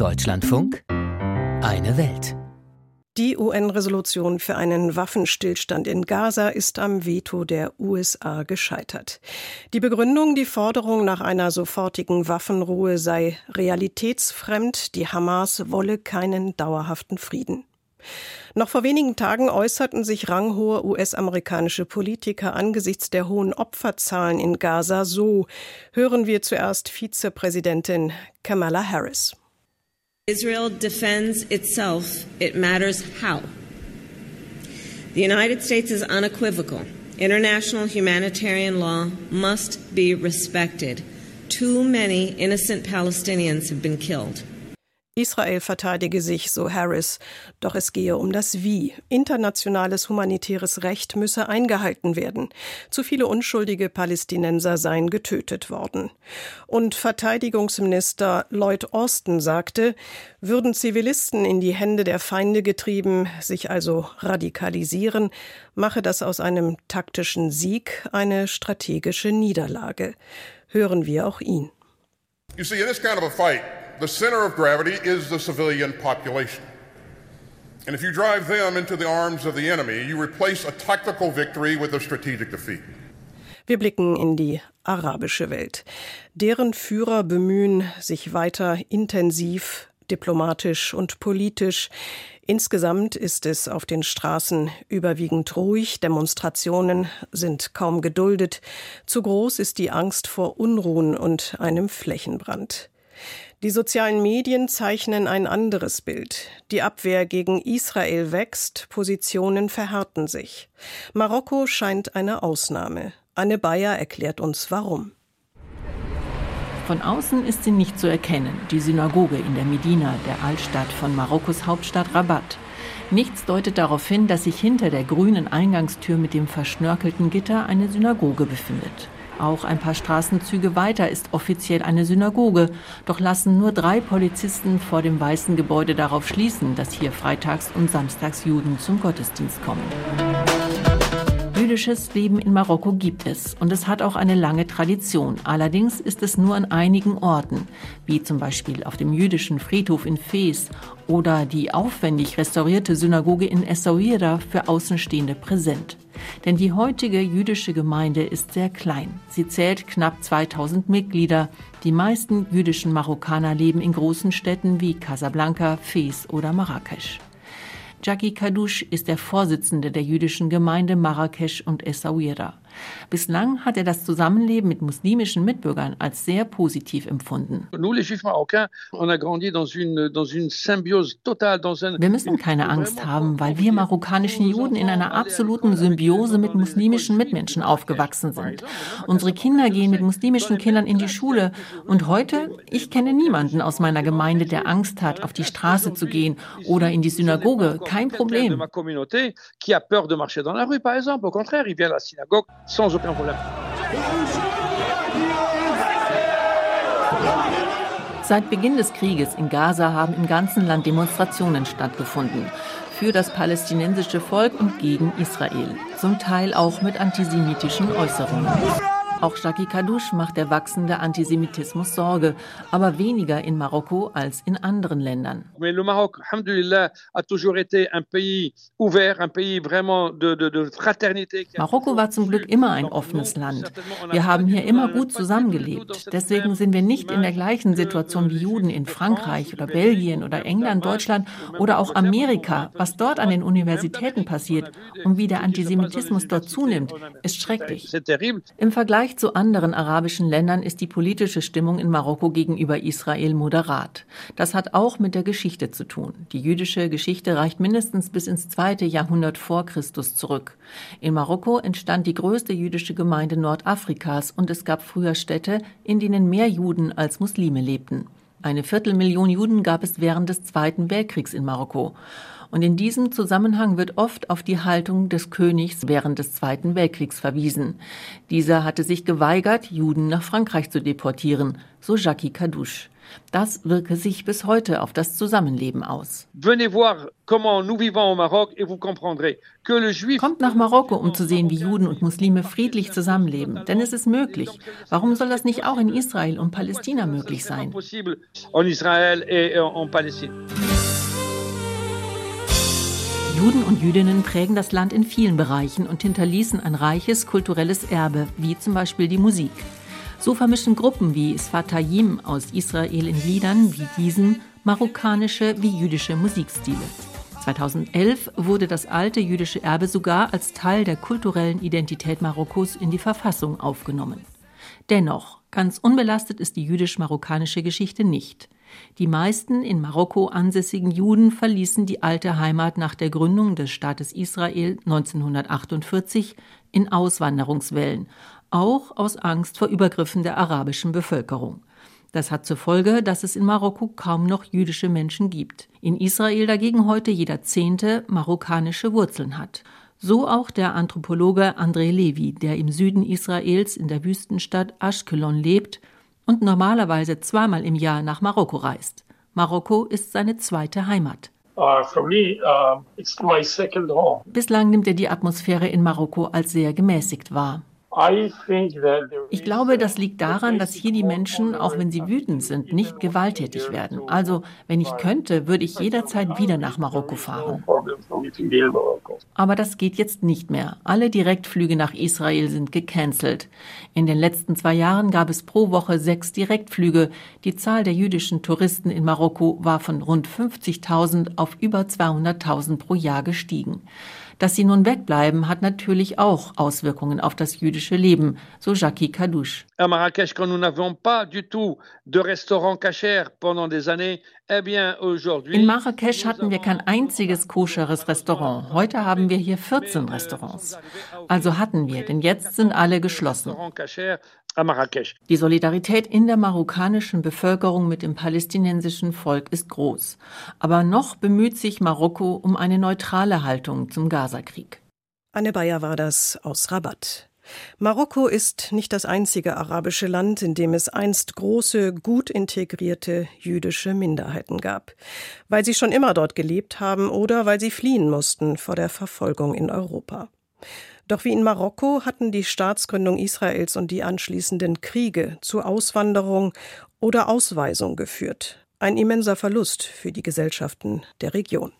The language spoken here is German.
Deutschlandfunk Eine Welt. Die UN-Resolution für einen Waffenstillstand in Gaza ist am Veto der USA gescheitert. Die Begründung, die Forderung nach einer sofortigen Waffenruhe sei realitätsfremd, die Hamas wolle keinen dauerhaften Frieden. Noch vor wenigen Tagen äußerten sich ranghohe US-amerikanische Politiker angesichts der hohen Opferzahlen in Gaza so. Hören wir zuerst Vizepräsidentin Kamala Harris. Israel defends itself. It matters how. The United States is unequivocal. International humanitarian law must be respected. Too many innocent Palestinians have been killed. Israel verteidige sich, so Harris. Doch es gehe um das Wie. Internationales humanitäres Recht müsse eingehalten werden. Zu viele unschuldige Palästinenser seien getötet worden. Und Verteidigungsminister Lloyd Austin sagte, würden Zivilisten in die Hände der Feinde getrieben, sich also radikalisieren, mache das aus einem taktischen Sieg eine strategische Niederlage. Hören wir auch ihn. You see, this kind of a fight, the center of gravity is the civilian population. And if you drive them into the arms of the enemy, you replace a tactical victory with a strategic defeat. Wir blicken in die arabische Welt. Deren Führer bemühen sich weiter intensiv, diplomatisch und politisch. Insgesamt ist es auf den Straßen überwiegend ruhig, Demonstrationen sind kaum geduldet, zu groß ist die Angst vor Unruhen und einem Flächenbrand. Die sozialen Medien zeichnen ein anderes Bild. Die Abwehr gegen Israel wächst, Positionen verhärten sich. Marokko scheint eine Ausnahme. Anne Bayer erklärt uns warum. Von außen ist sie nicht zu erkennen, die Synagoge in der Medina, der Altstadt von Marokkos Hauptstadt Rabat. Nichts deutet darauf hin, dass sich hinter der grünen Eingangstür mit dem verschnörkelten Gitter eine Synagoge befindet. Auch ein paar Straßenzüge weiter ist offiziell eine Synagoge. Doch lassen nur drei Polizisten vor dem weißen Gebäude darauf schließen, dass hier freitags und samstags Juden zum Gottesdienst kommen. Jüdisches Leben in Marokko gibt es und es hat auch eine lange Tradition. Allerdings ist es nur an einigen Orten, wie zum Beispiel auf dem jüdischen Friedhof in Fes oder die aufwendig restaurierte Synagoge in Essaouira für Außenstehende präsent. Denn die heutige jüdische Gemeinde ist sehr klein. Sie zählt knapp 2000 Mitglieder. Die meisten jüdischen Marokkaner leben in großen Städten wie Casablanca, Fez oder Marrakesch. Jackie Kadouche ist der Vorsitzende der jüdischen Gemeinde Marrakesch und Essaouira. Bislang hat er das Zusammenleben mit muslimischen Mitbürgern als sehr positiv empfunden. Wir müssen keine Angst haben, weil wir marokkanischen Juden in einer absoluten Symbiose mit muslimischen Mitmenschen aufgewachsen sind. Unsere Kinder gehen mit muslimischen Kindern in die Schule. und heute, ich kenne niemanden aus meiner Gemeinde, der Angst hat, auf die Straße zu gehen oder in die Synagoge. Kein Problem sans aucun problème. Seit Beginn des Krieges in Gaza haben im ganzen Land Demonstrationen stattgefunden. Für das palästinensische Volk und gegen Israel. Zum Teil auch mit antisemitischen Äußerungen. Auch Jackie Kadouche macht der wachsende Antisemitismus Sorge, aber weniger in Marokko als in anderen Ländern. Marokko war zum Glück immer ein offenes Land. Wir haben hier immer gut zusammengelebt. Deswegen sind wir nicht in der gleichen Situation wie Juden in Frankreich oder Belgien oder England, Deutschland oder auch Amerika. Was dort an den Universitäten passiert und wie der Antisemitismus dort zunimmt, ist schrecklich. Im Vergleich Vergleich zu anderen arabischen Ländern ist die politische Stimmung in Marokko gegenüber Israel moderat. Das hat auch mit der Geschichte zu tun. Die jüdische Geschichte reicht mindestens bis ins zweite Jahrhundert vor Christus zurück. In Marokko entstand die größte jüdische Gemeinde Nordafrikas und es gab früher Städte, in denen mehr Juden als Muslime lebten. Eine Viertelmillion Juden gab es während des Zweiten Weltkriegs in Marokko. Und in diesem Zusammenhang wird oft auf die Haltung des Königs während des Zweiten Weltkriegs verwiesen. Dieser hatte sich geweigert, Juden nach Frankreich zu deportieren, so Jackie Cadouche. Das wirke sich bis heute auf das Zusammenleben aus. Kommt nach Marokko, um zu sehen, wie Juden und Muslime friedlich zusammenleben. Denn es ist möglich. Warum soll das nicht auch in Israel und Palästina möglich sein? Juden und Jüdinnen prägen das Land in vielen Bereichen und hinterließen ein reiches kulturelles Erbe, wie zum Beispiel die Musik. So vermischen Gruppen wie Sfatayim aus Israel in Liedern wie diesen marokkanische wie jüdische Musikstile. 2011 wurde das alte jüdische Erbe sogar als Teil der kulturellen Identität Marokkos in die Verfassung aufgenommen. Dennoch, ganz unbelastet ist die jüdisch-marokkanische Geschichte nicht. Die meisten in Marokko ansässigen Juden verließen die alte Heimat nach der Gründung des Staates Israel 1948 in Auswanderungswellen, auch aus Angst vor Übergriffen der arabischen Bevölkerung. Das hat zur Folge, dass es in Marokko kaum noch jüdische Menschen gibt. In Israel dagegen heute jeder Zehnte marokkanische Wurzeln hat. So auch der Anthropologe André Levi, der im Süden Israels in der Wüstenstadt Ashkelon lebt und normalerweise zweimal im Jahr nach Marokko reist. Marokko ist seine zweite Heimat. Uh, uh, Bislang nimmt er die Atmosphäre in Marokko als sehr gemäßigt wahr. Ich glaube, das liegt daran, dass hier die Menschen, auch wenn sie wütend sind, nicht gewalttätig werden. Also, wenn ich könnte, würde ich jederzeit wieder nach Marokko fahren. Aber das geht jetzt nicht mehr. Alle Direktflüge nach Israel sind gecancelt. In den letzten zwei Jahren gab es pro Woche sechs Direktflüge. Die Zahl der jüdischen Touristen in Marokko war von rund 50.000 auf über 200.000 pro Jahr gestiegen. Dass sie nun wegbleiben, hat natürlich auch Auswirkungen auf das jüdische Leben, so Jackie Kadouche. À Marrakech, quand nous n'avions pas du tout de restaurant kasher pendant des années, eh in Marrakesch hatten wir kein einziges koscheres Restaurant. Heute haben wir hier 14 Restaurants. Also hatten wir, denn jetzt sind alle geschlossen. Die Solidarität in der marokkanischen Bevölkerung mit dem palästinensischen Volk ist groß. Aber noch bemüht sich Marokko um eine neutrale Haltung zum Gazakrieg. Anne Bayer war das aus Rabat. Marokko ist nicht das einzige arabische Land, in dem es einst große, gut integrierte jüdische Minderheiten gab, weil sie schon immer dort gelebt haben oder weil sie fliehen mussten vor der Verfolgung in Europa. Doch wie in Marokko hatten die Staatsgründung Israels und die anschließenden Kriege zu Auswanderung oder Ausweisung geführt. Ein immenser Verlust für die Gesellschaften der Region.